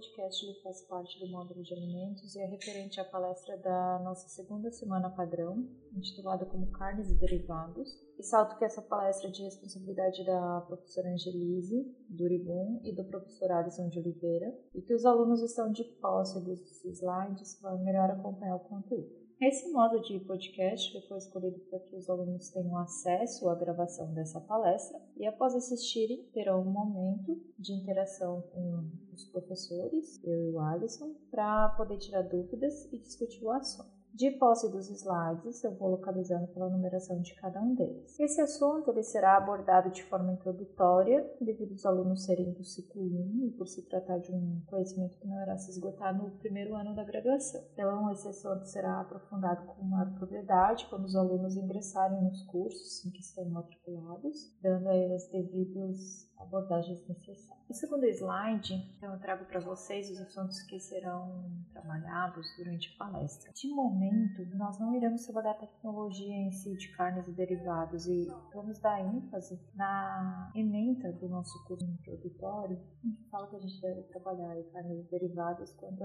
podcast ele faz parte do módulo de alimentos e é referente à palestra da nossa segunda semana padrão, intitulada como Carnes e Derivados. E salto que essa palestra é de responsabilidade da professora Angelise Duribum e do professor Alisson de Oliveira, e que os alunos estão de posse dos slides para melhor acompanhar o conteúdo. Esse modo de podcast foi escolhido para que os alunos tenham acesso à gravação dessa palestra e, após assistirem, terão um momento de interação com os professores, eu e o Alisson, para poder tirar dúvidas e discutir o assunto. De posse dos slides, eu vou localizando pela numeração de cada um deles. Esse assunto ele será abordado de forma introdutória, devido aos alunos serem do ciclo 1 e por se tratar de um conhecimento que não irá se esgotar no primeiro ano da graduação. Então, esse assunto será aprofundado com maior propriedade quando os alunos ingressarem nos cursos em que estão matriculados, dando a eles devidos abordagens necessárias. No segundo slide, então, eu trago para vocês os assuntos que serão trabalhados durante a palestra. De momento, nós não iremos trabalhar a tecnologia em si de carnes e derivados e vamos dar ênfase na ementa do nosso curso introdutório, onde fala que a gente deve trabalhar carnes e derivados quando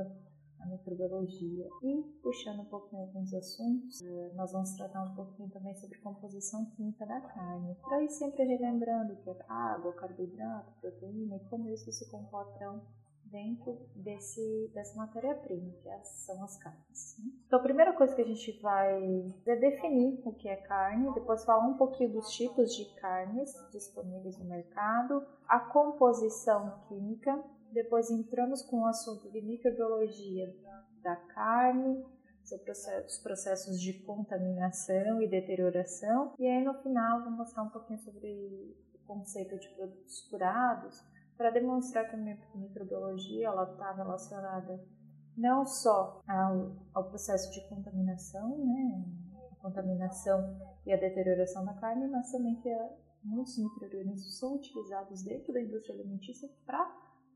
a microbiologia. E, puxando um pouquinho alguns assuntos, eh, nós vamos tratar um pouquinho também sobre composição química da carne. Para ir sempre relembrando que é água, carboidrato, proteína e como isso se comportam dentro desse, dessa matéria-prima, que é são as carnes. Né? Então, a primeira coisa que a gente vai é definir o que é carne, depois falar um pouquinho dos tipos de carnes disponíveis no mercado, a composição química, depois entramos com o assunto de microbiologia da carne, os processos de contaminação e deterioração. E aí no final vou mostrar um pouquinho sobre o conceito de produtos curados, para demonstrar que a microbiologia está relacionada não só ao, ao, processo de contaminação, né, a contaminação e a deterioração da carne, mas também que a, muitos micro-organismos são utilizados dentro da indústria alimentícia para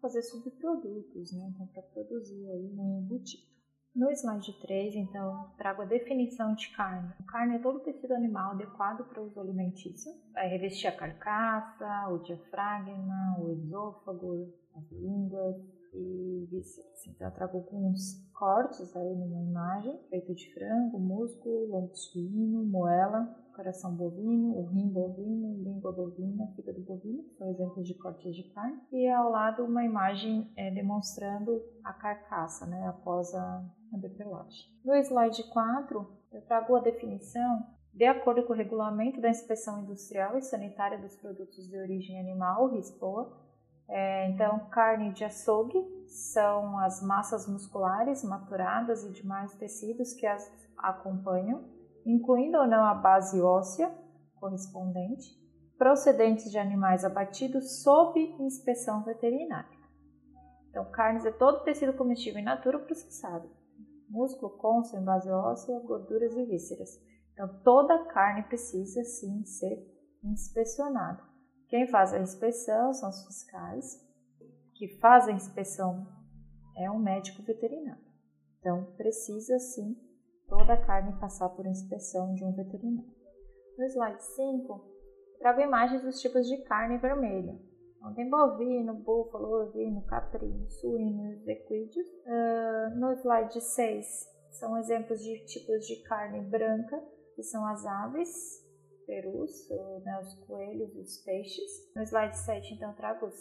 fazer subprodutos, né? Então, para produzir aí um embutido. No slide 3, então, trago a definição de carne. A carne é todo tecido animal adequado para uso alimentício. Vai revestir a carcaça, o diafragma, o esôfago, as línguas e vísceras. Então, eu trago alguns cortes aí numa imagem, feito de frango, músculo, lombo suíno, moela, coração bovino, o rim bovino, língua bovina, fígado bovino, são exemplos de cortes de carne. E ao lado uma imagem é, demonstrando a carcaça, né, após a, a depelagem. No slide 4, eu trago a definição de acordo com o regulamento da inspeção industrial e sanitária dos produtos de origem animal, RISPOA. É, então, carne de açougue são as massas musculares maturadas e demais tecidos que as acompanham incluindo ou não a base óssea correspondente, procedentes de animais abatidos sob inspeção veterinária. Então, carnes é todo tecido comestível in natura processado. Músculo, cônsul, base óssea, gorduras e vísceras. Então, toda carne precisa sim ser inspecionada. Quem faz a inspeção são os fiscais, que faz a inspeção é um médico veterinário. Então, precisa sim toda a carne passar por inspeção de um veterinário. No slide 5, trago imagens dos tipos de carne vermelha. Então, tem bovino, búfalo, ovino, caprino, suíno e equídeos. Uh, no slide 6, são exemplos de tipos de carne branca, que são as aves, perus, né, os coelhos e os peixes. No slide 7, então, trago os,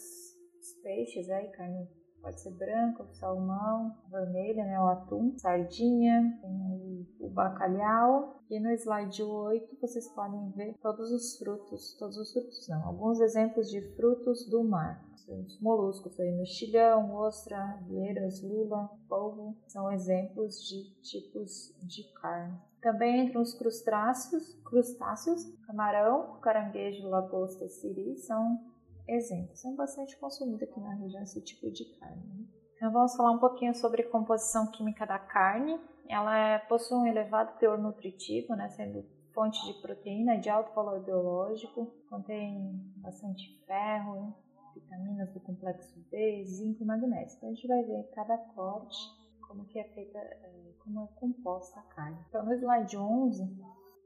os peixes, aí, carne Pode ser branco, salmão, vermelha, né, o atum, sardinha, tem o bacalhau. E no slide 8 vocês podem ver todos os frutos, todos os frutos não, alguns exemplos de frutos do mar. Os moluscos aí, mexilhão, ostra, vieiras, lula, polvo, são exemplos de tipos de carne. Também entram os crustáceos, crustáceos, camarão, caranguejo, lagosta, siri, são exemplos. São bastante consumidos aqui na região esse tipo de carne. Né? Então vamos falar um pouquinho sobre composição química da carne. Ela é, possui um elevado teor nutritivo, né, sendo fonte de proteína de alto valor biológico, contém bastante ferro, vitaminas do complexo B, zinco e magnésio. Então a gente vai ver cada corte como que é feita, é, como é composta a carne. Então no slide 11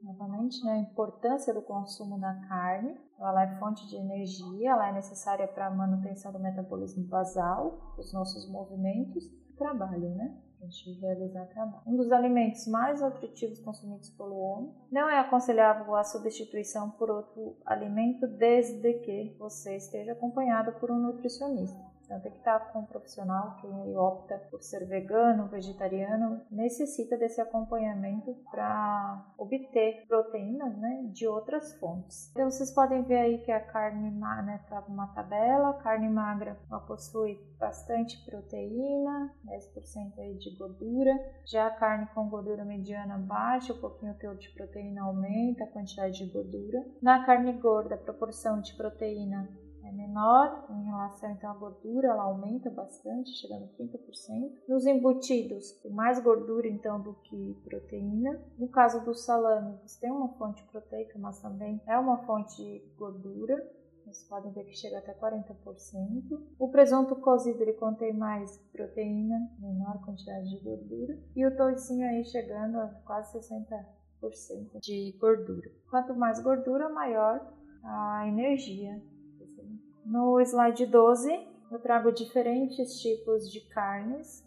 novamente, né, a importância do consumo da carne. Ela é fonte de energia, ela é necessária para a manutenção do metabolismo basal, dos nossos movimentos e trabalho, né? A gente realizar trabalho. Um dos alimentos mais nutritivos consumidos pelo homem. Não é aconselhável a substituição por outro alimento desde que você esteja acompanhado por um nutricionista. Então tem que estar com um profissional que opta por ser vegano, vegetariano, necessita desse acompanhamento para obter proteínas né, de outras fontes. Então vocês podem ver aí que a carne né, tá uma tabela, a carne magra ela possui bastante proteína, 10% aí de gordura. Já a carne com gordura mediana baixa, um pouquinho o teor de proteína aumenta, a quantidade de gordura. Na carne gorda, a proporção de proteína é menor em relação então à gordura, ela aumenta bastante, chegando a 30%. Nos embutidos, mais gordura então do que proteína. No caso do salame, você tem uma fonte proteica, mas também é uma fonte de gordura. Vocês podem ver que chega até 40%. O presunto cozido ele contém mais proteína, menor quantidade de gordura. E o toucinho aí chegando a quase 60% de gordura. Quanto mais gordura, maior a energia no slide 12, eu trago diferentes tipos de carnes,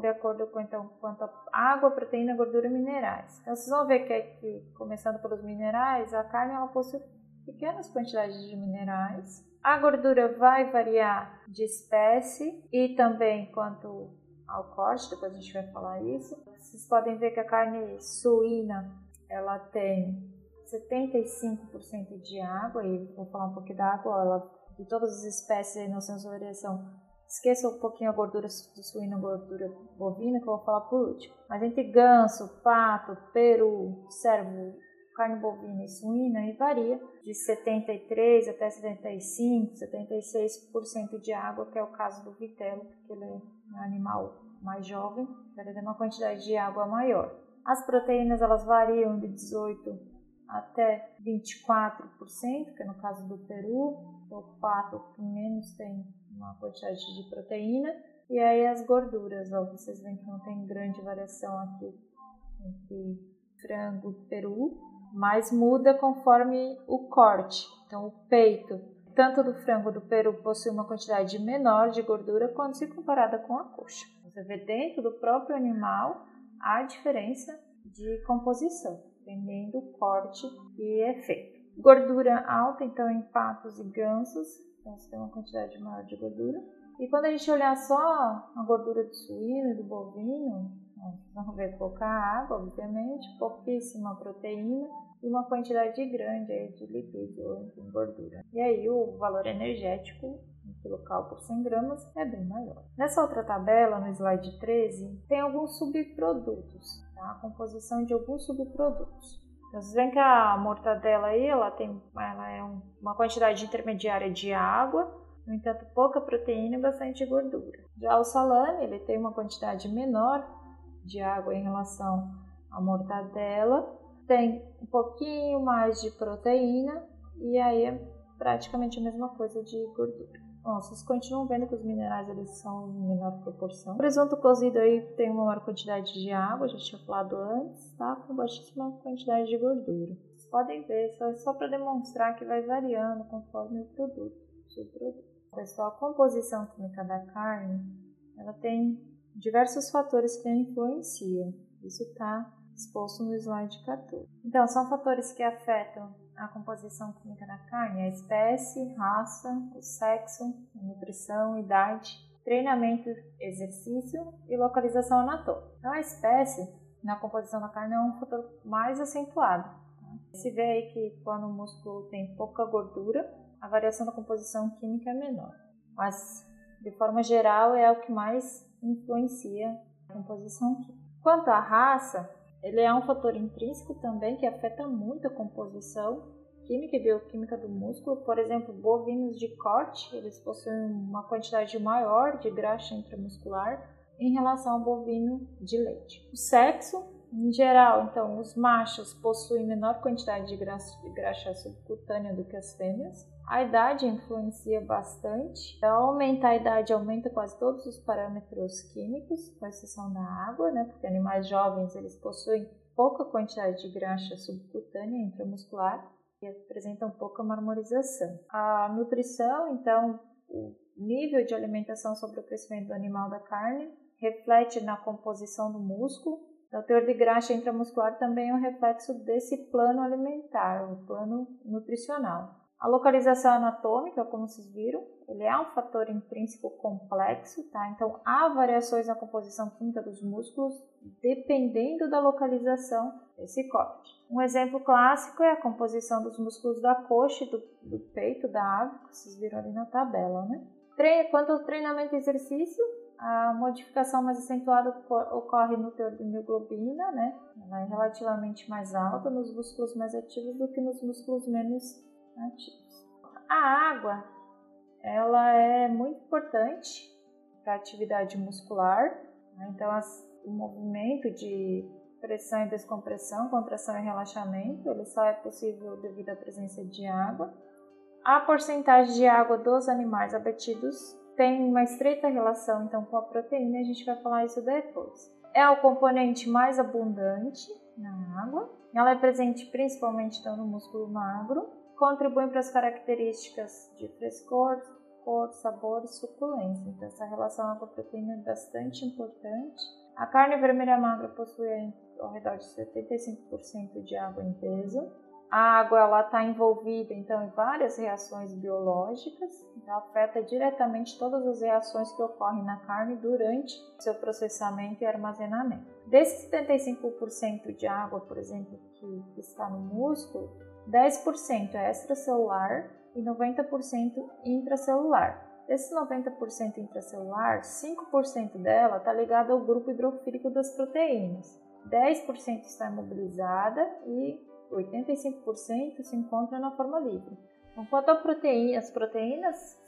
de acordo com então, quanto a água, proteína, gordura e minerais. Então, vocês vão ver que aqui, começando pelos minerais, a carne ela possui pequenas quantidades de minerais. A gordura vai variar de espécie e também quanto ao corte, depois a gente vai falar isso. Vocês podem ver que a carne suína ela tem 75% de água, e vou falar um pouquinho da água, ela de todas as espécies na sua variação. Esqueça um pouquinho a gordura de suína, gordura bovina, que eu vou falar por último. Mas entre ganso, pato, peru, cervo, carne bovina e suína, aí varia de 73 até 75, 76% de água, que é o caso do vitelo, porque ele é um animal mais jovem, ele tem uma quantidade de água maior. As proteínas elas variam de 18 até 24%, que é no caso do peru, o pato que menos tem uma quantidade de proteína. E aí as gorduras, ó, vocês veem que não tem grande variação aqui entre frango e peru, mas muda conforme o corte. Então o peito, tanto do frango do peru possui uma quantidade menor de gordura quando se comparada com a coxa. Você vê dentro do próprio animal a diferença de composição, dependendo do corte e efeito. Gordura alta, então, em patos e gansos. Então, você tem uma quantidade maior de gordura. E quando a gente olhar só a gordura do suíno e do bovino, vamos ver pouca água, obviamente, pouquíssima proteína e uma quantidade grande aí de lipídio em gordura. E aí o valor energético local por 100 gramas é bem maior. Nessa outra tabela, no slide 13, tem alguns subprodutos, tá? a composição de alguns subprodutos. Vocês veem que a mortadela aí, ela tem ela é um, uma quantidade intermediária de água, no entanto, pouca proteína e bastante gordura. Já o salame, ele tem uma quantidade menor de água em relação à mortadela, tem um pouquinho mais de proteína e aí é praticamente a mesma coisa de gordura. Bom, vocês continuam vendo que os minerais eles são em menor proporção. O presunto cozido aí tem uma maior quantidade de água, já tinha falado antes, tá? Com baixíssima quantidade de gordura. Vocês podem ver, só, só para demonstrar que vai variando conforme o produto, o produto. Pessoal, a composição química da carne, ela tem diversos fatores que a influenciam. Isso está exposto no slide 14. Então, são fatores que afetam a composição química da carne, a espécie, raça, o sexo, a nutrição, idade, treinamento, exercício e localização anatômica. Então, a espécie na composição da carne é um fator mais acentuado. Tá? Se vê aí que quando o músculo tem pouca gordura, a variação da composição química é menor. Mas, de forma geral, é o que mais influencia a composição química. Quanto à raça, ele é um fator intrínseco também que afeta muito a composição química e bioquímica do músculo. Por exemplo, bovinos de corte, eles possuem uma quantidade maior de graxa intramuscular em relação ao bovino de leite. O sexo, em geral, então, os machos possuem menor quantidade de graxa, de graxa subcutânea do que as fêmeas. A idade influencia bastante. Ao aumentar a idade, aumenta quase todos os parâmetros químicos, com exceção da água, né? Porque animais jovens eles possuem pouca quantidade de graxa subcutânea intramuscular e apresentam pouca marmorização. A nutrição, então, o nível de alimentação sobre o crescimento do animal da carne reflete na composição do músculo. Então, o teor de graxa intramuscular também é um reflexo desse plano alimentar, o plano nutricional. A localização anatômica, como vocês viram, ele é um fator intrínseco complexo, tá? Então há variações na composição química dos músculos dependendo da localização desse corte. Um exemplo clássico é a composição dos músculos da coxa e do, do peito da ave, que vocês viram ali na tabela, né? Quanto ao treinamento e exercício, a modificação mais acentuada ocorre no teor de mioglobina, né? Ela é relativamente mais alta nos músculos mais ativos do que nos músculos menos ativos. A água, ela é muito importante para a atividade muscular, né? então as, o movimento de pressão e descompressão, contração e relaxamento, ele só é possível devido à presença de água. A porcentagem de água dos animais abatidos tem uma estreita relação então com a proteína, a gente vai falar isso depois. É o componente mais abundante na água. Ela é presente principalmente então, no músculo magro contribuem para as características de frescor, cor, sabor e suculência. Então, essa relação água-proteína é bastante importante. A carne vermelha magra possui ao redor de 75% de água em peso. A água ela está envolvida então em várias reações biológicas, então afeta diretamente todas as reações que ocorrem na carne durante seu processamento e armazenamento. Desses 75% de água, por exemplo, que está no músculo, 10% é extracelular e 90% intracelular. Desse 90% intracelular, 5% dela está ligada ao grupo hidrofílico das proteínas, 10% está imobilizada e 85% se encontra na forma livre. Então, quanto às proteínas, proteínas,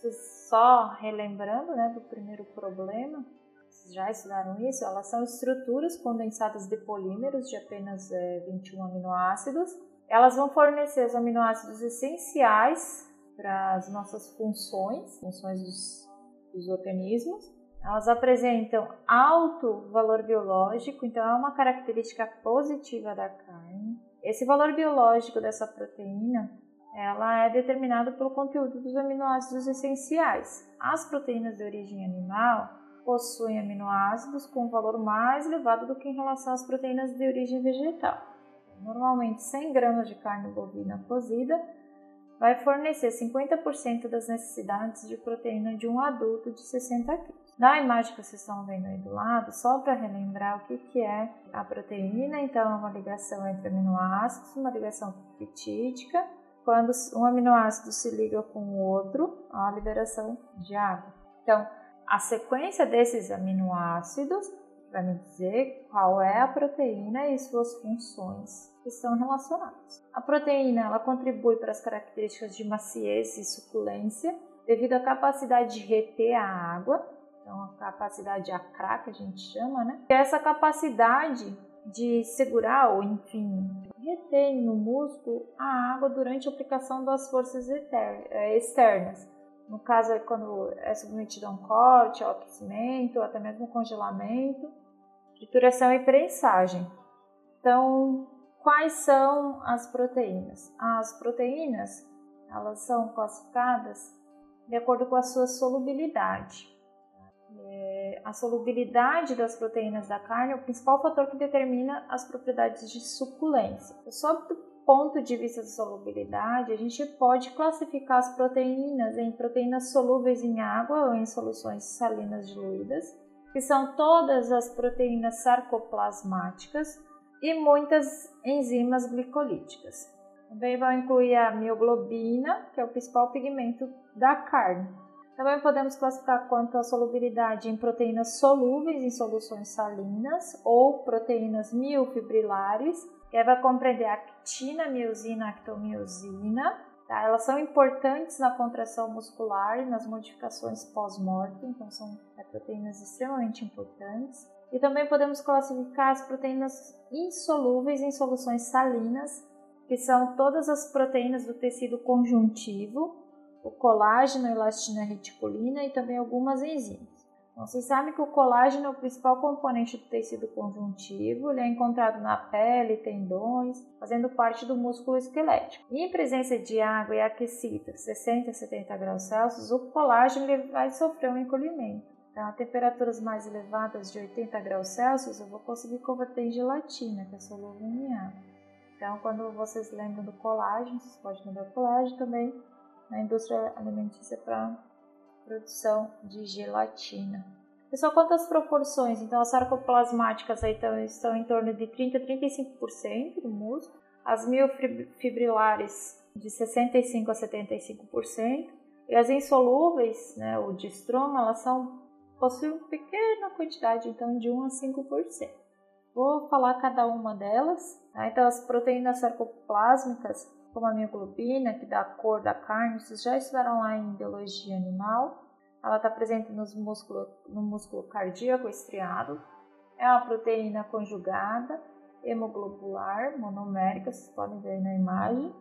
só relembrando né, do primeiro problema, vocês já estudaram isso, elas são estruturas condensadas de polímeros de apenas é, 21 aminoácidos elas vão fornecer os aminoácidos essenciais para as nossas funções, funções dos, dos organismos. Elas apresentam alto valor biológico, então é uma característica positiva da carne. Esse valor biológico dessa proteína, ela é determinado pelo conteúdo dos aminoácidos essenciais. As proteínas de origem animal possuem aminoácidos com valor mais elevado do que em relação às proteínas de origem vegetal normalmente 100 gramas de carne bovina cozida, vai fornecer 50% das necessidades de proteína de um adulto de 60 kg. Na imagem que vocês estão vendo aí do lado, só para relembrar o que, que é a proteína, então é uma ligação entre aminoácidos, uma ligação peptídica. Quando um aminoácido se liga com o outro, há a liberação de água. Então, a sequência desses aminoácidos vai me dizer qual é a proteína e suas funções que estão relacionadas. A proteína ela contribui para as características de maciez e suculência devido à capacidade de reter a água, então a capacidade acrá que a gente chama, né? E essa capacidade de segurar ou enfim reter no músculo a água durante a aplicação das forças eh, externas. No caso, é quando é submetido a um corte, ao aquecimento, até mesmo congelamento, trituração e prensagem. Então, quais são as proteínas? As proteínas, elas são classificadas de acordo com a sua solubilidade. É, a solubilidade das proteínas da carne é o principal fator que determina as propriedades de suculência. O ponto de vista de solubilidade, a gente pode classificar as proteínas em proteínas solúveis em água ou em soluções salinas diluídas, que são todas as proteínas sarcoplasmáticas e muitas enzimas glicolíticas. Também vão incluir a mioglobina, que é o principal pigmento da carne. Também podemos classificar quanto à solubilidade em proteínas solúveis em soluções salinas ou proteínas miofibrilares, que vai compreender a actina, miosina, actomiosina. Tá? Elas são importantes na contração muscular e nas modificações pós-mortem, então são é, proteínas extremamente importantes. E também podemos classificar as proteínas insolúveis em soluções salinas, que são todas as proteínas do tecido conjuntivo, o colágeno, a elastina reticulina e também algumas enzimas. Você sabe que o colágeno é o principal componente do tecido conjuntivo, ele é encontrado na pele, tendões, fazendo parte do músculo esquelético. E em presença de água e aquecida, 60 a 70 graus Celsius, o colágeno ele vai sofrer um encolhimento. Então, a temperaturas mais elevadas de 80 graus Celsius, eu vou conseguir converter em gelatina, que é solúvel em água. Então, quando vocês lembram do colágeno, vocês podem lembrar do colágeno também na indústria alimentícia para produção de gelatina. Pessoal, quantas proporções? Então, as sarcoplasmáticas aí estão, estão em torno de 30 a 35% do músculo, as miofibrilares de 65 a 75%, e as insolúveis, né, o distroma, elas são possuem uma pequena quantidade, então de 1 a 5%. Vou falar cada uma delas. Tá? Então, as proteínas sarcoplásmicas como a mioglobina, que dá a cor da carne, vocês já estudaram lá em biologia animal. Ela está presente nos músculo, no músculo cardíaco estriado. É uma proteína conjugada, hemoglobular, monomérica, vocês podem ver aí na imagem.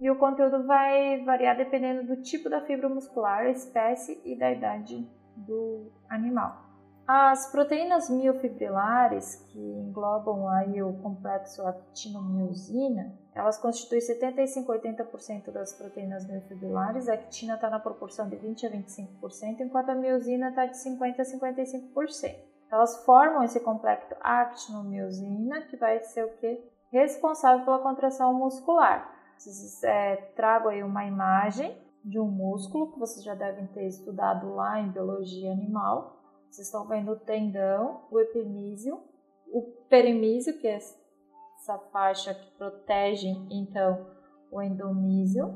E o conteúdo vai variar dependendo do tipo da fibra muscular, espécie e da idade do animal. As proteínas miofibrilares, que englobam aí o complexo actinomiosina, elas constituem 75 a 80% das proteínas miofibrilares. A actina está na proporção de 20 a 25%, enquanto a miosina está de 50 a 55%. Elas formam esse complexo actinomiosina, que vai ser o que? Responsável pela contração muscular. Vocês é, trago aí uma imagem de um músculo que vocês já devem ter estudado lá em biologia animal vocês estão vendo o tendão, o epimísio, o perimísio, que é essa faixa que protege, então, o endomísio.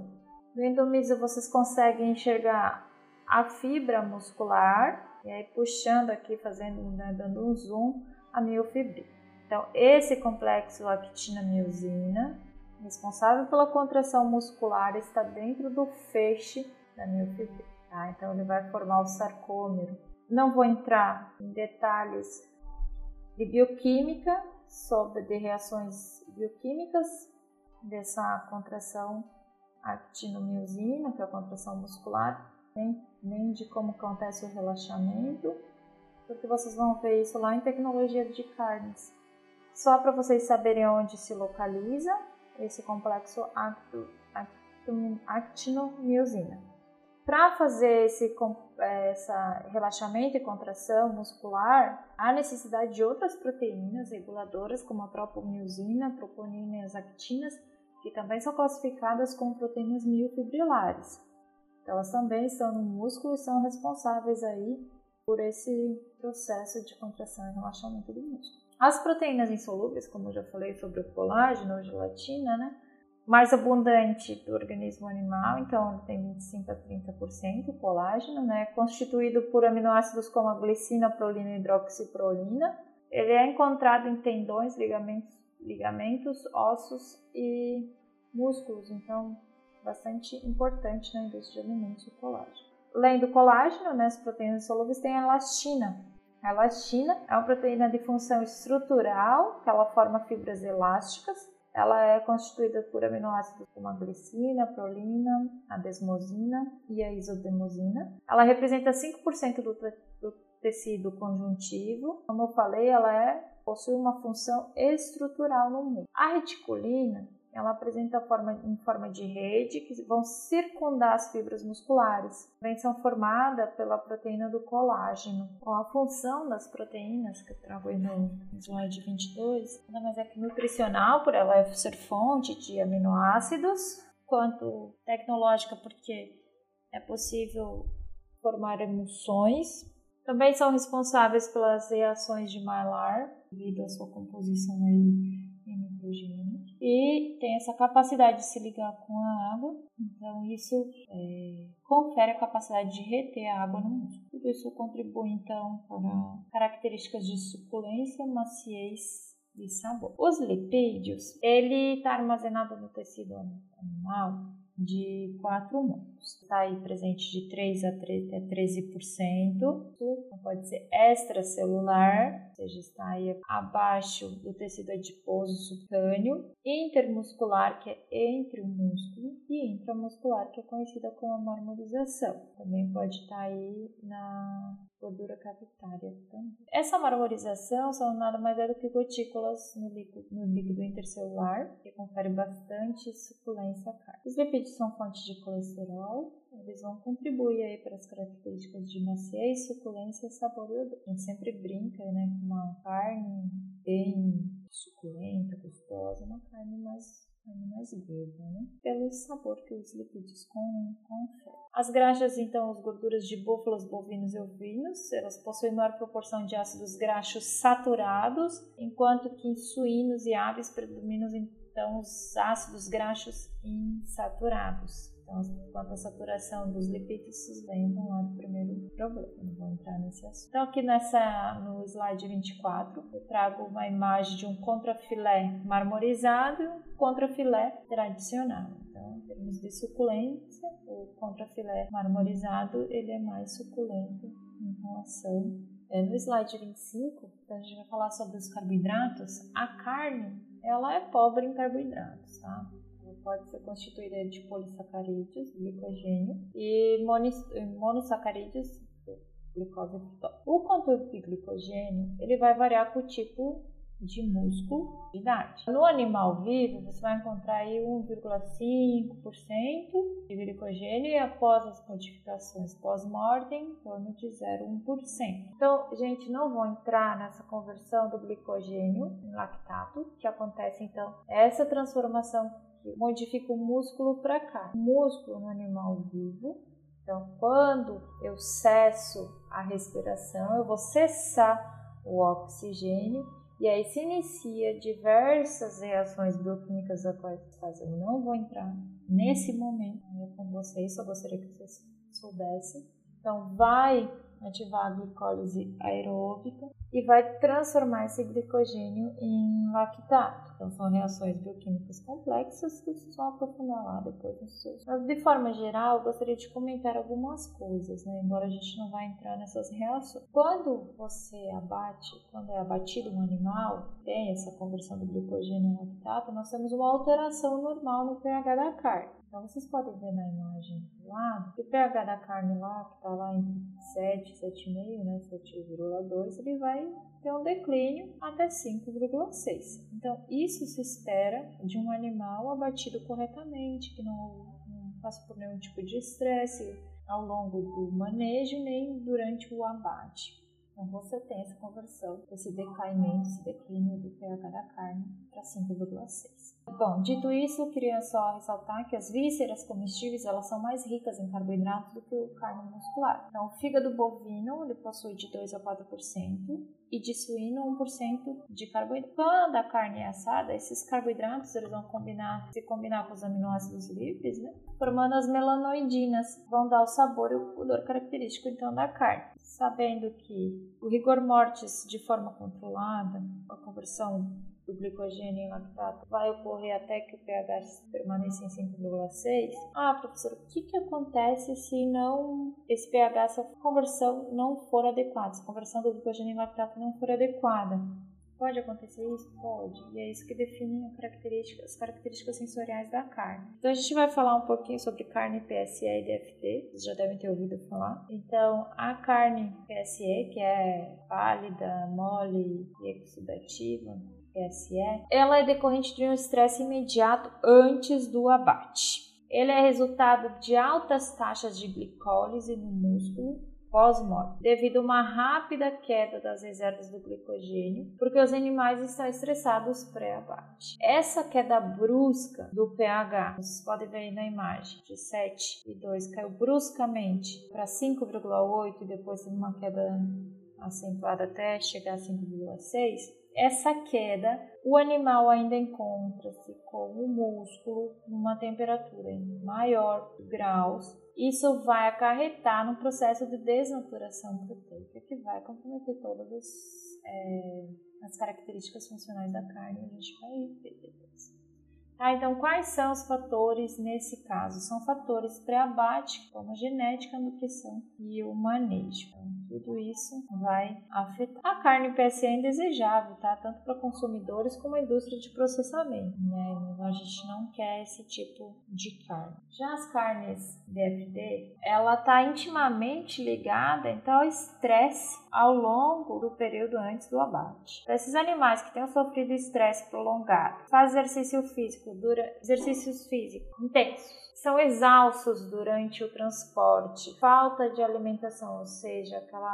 No endomísio vocês conseguem enxergar a fibra muscular, e aí puxando aqui, fazendo, né, dando um zoom, a miofibrina. Então, esse complexo actina-miosina, responsável pela contração muscular, está dentro do feixe da miofibrina. Tá? Então, ele vai formar o sarcômero. Não vou entrar em detalhes de bioquímica, sobre de reações bioquímicas dessa contração actinomiosina, que é a contração muscular, nem, nem de como acontece o relaxamento, porque vocês vão ver isso lá em tecnologia de carnes. Só para vocês saberem onde se localiza esse complexo actinomiosina. Para fazer esse essa relaxamento e contração muscular, há necessidade de outras proteínas reguladoras, como a tropomiosina, troponina e as actinas, que também são classificadas como proteínas miofibrilares. Elas também estão no músculo e são responsáveis aí por esse processo de contração e relaxamento do músculo. As proteínas insolúveis, como eu já falei sobre o colágeno ou gelatina, né? Mais abundante do organismo animal, então ele tem 25 a 30% colágeno, né, constituído por aminoácidos como a glicina, prolina e hidroxiprolina. Ele é encontrado em tendões, ligamentos, ligamentos, ossos e músculos, então bastante importante na indústria de alimentos o colágeno. Além do colágeno, né, as proteínas solúveis têm a elastina. A elastina é uma proteína de função estrutural, que ela forma fibras elásticas ela é constituída por aminoácidos como a glicina, a prolina, a desmosina e a isodemosina. Ela representa 5% do, do tecido conjuntivo. Como eu falei, ela é, possui uma função estrutural no músculo. A reticulina ela apresenta forma, em forma de rede que vão circundar as fibras musculares. Também são formadas pela proteína do colágeno. Com a função das proteínas, que eu trago aí no slide 22, nada mais é que nutricional, por ela ser fonte de aminoácidos, quanto tecnológica, porque é possível formar emulsões. Também são responsáveis pelas reações de Maillard, devido à sua composição aí em nitrogênio e tem essa capacidade de se ligar com a água, então isso é, confere a capacidade de reter a água no músculo. Tudo isso contribui então para características de suculência, maciez e sabor. Os lipídios, ele está armazenado no tecido animal de 4 monos. Está aí presente de 3 a 13%. Pode ser extracelular, ou seja, está aí abaixo do tecido adiposo subcâneo. Intermuscular, que é entre o músculo. E intramuscular, que é conhecida como a marmorização. Também pode estar aí na gordura cavitária também. Essa marmorização são nada mais é do que gotículas no líquido, no líquido intercelular, que confere bastante suculência à carne. Os lipídios são fontes de colesterol, eles vão contribuir aí para as características de maciez, suculência, sabor e odor. A gente sempre brinca né, com uma carne bem suculenta, gostosa, uma carne mais né? Pelo sabor que os lipídios conferem. As graxas, então, as gorduras de búfalos, bovinos e ovinos, elas possuem maior proporção de ácidos graxos saturados, enquanto que em suínos e aves predominam, então, os ácidos graxos insaturados. Então, quanto à saturação dos lipídios, lembram lá do primeiro problema, não vou entrar nesse assunto. Então, aqui nessa, no slide 24, eu trago uma imagem de um contrafilé marmorizado e um contrafilé tradicional. Então, em termos de suculência, o contrafilé marmorizado ele é mais suculento em relação é, no slide 25, então a gente vai falar sobre os carboidratos. A carne, ela é pobre em carboidratos, tá? Pode ser constituída de polissacarídeos, glicogênio, e monossacarídeos, glicose. O conteúdo de glicogênio ele vai variar com o tipo de músculo e idade. No animal vivo, você vai encontrar aí 1,5% de glicogênio e após as modificações pós-mortem, em torno de 0,1%. Então, gente, não vou entrar nessa conversão do glicogênio em lactato, que acontece então essa transformação modifica o músculo para cá. O músculo no animal vivo. Então, quando eu cesso a respiração, eu vou cessar o oxigênio e aí se inicia diversas reações bioquímicas a quais eu não vou entrar nesse momento com vocês, só gostaria que vocês soubessem. Então, vai ativar a glicólise aeróbica e vai transformar esse glicogênio em lactato. Então, são reações bioquímicas complexas que vocês vão aprofundar lá depois nos seus. Mas, de forma geral, eu gostaria de comentar algumas coisas, né? embora a gente não vá entrar nessas reações. Quando você abate, quando é abatido um animal, tem essa conversão do glicogênio em lactato, nós temos uma alteração normal no pH da carne. Então, vocês podem ver na imagem do lado, o pH da carne lá, que está lá entre 7 e 7,5, né, 7,2, ele vai ter um declínio até 5,6. Então, isso se espera de um animal abatido corretamente, que não, não passa por nenhum tipo de estresse ao longo do manejo nem durante o abate. Então, você tem essa conversão, esse decaimento, esse declínio do pH da carne para 5,6. Bom, dito isso, eu queria só ressaltar que as vísceras comestíveis elas são mais ricas em carboidratos do que o carne muscular. Então, o fígado bovino ele possui de 2 a 4% e de suíno 1% de carboidrato. Quando a carne é assada, esses carboidratos eles vão combinar, se combinar com os aminoácidos livres, né, formando as melanoidinas, vão dar o sabor e o odor característico então da carne. Sabendo que o rigor mortis de forma controlada, a conversão do glicogênio em lactato vai ocorrer até que o pH permaneça em 5,6. Ah, professor, o que, que acontece se não esse pH, essa conversão não for adequada, se a conversão do glicogênio em lactato não for adequada? Pode acontecer isso? Pode. E é isso que define característica, as características sensoriais da carne. Então a gente vai falar um pouquinho sobre carne PSE e DFT, vocês já devem ter ouvido falar. Então a carne PSE, que é pálida, mole e exudativa, PSE, ela é decorrente de um estresse imediato antes do abate. Ele é resultado de altas taxas de glicólise no músculo pós-morte, devido a uma rápida queda das reservas do glicogênio, porque os animais estão estressados pré-abate. Essa queda brusca do pH, vocês podem ver aí na imagem, de 7 e 2 caiu bruscamente para 5,8 e depois teve uma queda acentuada até chegar a 5,6 essa queda, o animal ainda encontra-se com o músculo numa temperatura em maior graus. Isso vai acarretar no processo de desnaturação proteica, que vai comprometer todas as, é, as características funcionais da carne. A gente vai ver depois. Tá, então, quais são os fatores nesse caso? São fatores pré-abate, como a genética, a nutrição e o manejo. Então, tudo isso vai afetar. A carne PSE é indesejável, tá? Tanto para consumidores como a indústria de processamento, né? A gente não quer esse tipo de carne. Já as carnes DFD, ela está intimamente ligada então ao estresse ao longo do período antes do abate. Para esses animais que tenham sofrido estresse prolongado, faz exercício físico, dura exercícios físicos intensos são exaustos durante o transporte, falta de alimentação, ou seja, aquela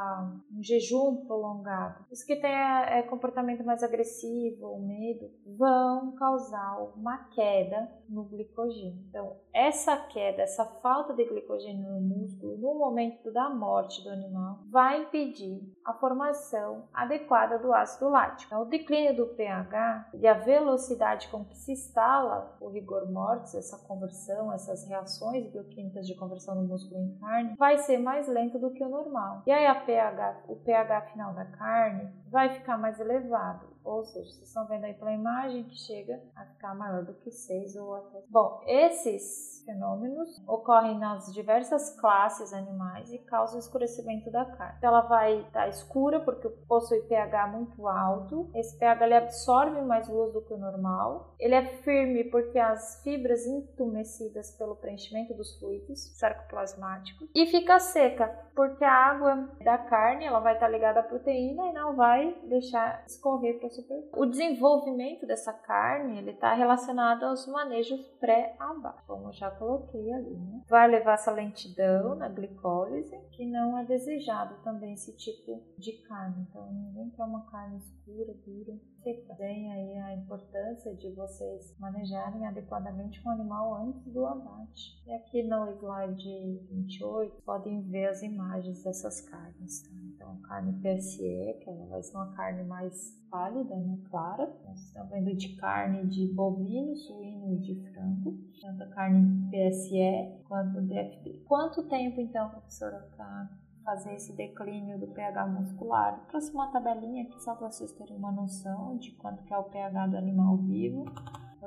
um jejum prolongado. Os que têm é, é, comportamento mais agressivo ou medo vão causar uma queda no glicogênio. Então, essa queda, essa falta de glicogênio no músculo no momento da morte do animal vai impedir a formação adequada do ácido lático. Então, o declínio do pH e a velocidade com que se instala o rigor mortis, essa conversão, essas reações bioquímicas de conversão do músculo em carne, vai ser mais lento do que o normal. E aí a pH, o pH final da carne vai ficar mais elevado. Ou seja, vocês estão vendo aí pela imagem que chega a ficar maior do que 6 ou até. Bom, esses fenômenos ocorrem nas diversas classes animais e causam escurecimento da carne. Então, ela vai estar escura porque possui pH muito alto. Esse pH ele absorve mais luz do que o normal. Ele é firme porque as fibras entumecidas pelo preenchimento dos fluidos sarcoplasmáticos e fica seca porque a água da carne ela vai estar ligada à proteína e não vai deixar escorrer para a superfície. O desenvolvimento dessa carne ele está relacionado aos manejos pré-abate, como já coloquei ali. Né? Vai levar essa lentidão na glicólise, que não é desejado também esse tipo de carne. Então, ninguém quer uma carne escura, dura, Tem aí a importância de vocês manejarem adequadamente o animal antes do abate. E aqui no slide 28, podem ver as imagens dessas carnes. Tá? Então, carne PSE, que ela vai ser uma carne mais pálida, né, clara. Nós estamos vendo de carne de bovino, suíno e de frango. Tanto a carne PSE quanto DFD. Quanto tempo, então, professora, para fazer esse declínio do pH muscular? trouxe uma tabelinha aqui só para vocês terem uma noção de quanto que é o pH do animal vivo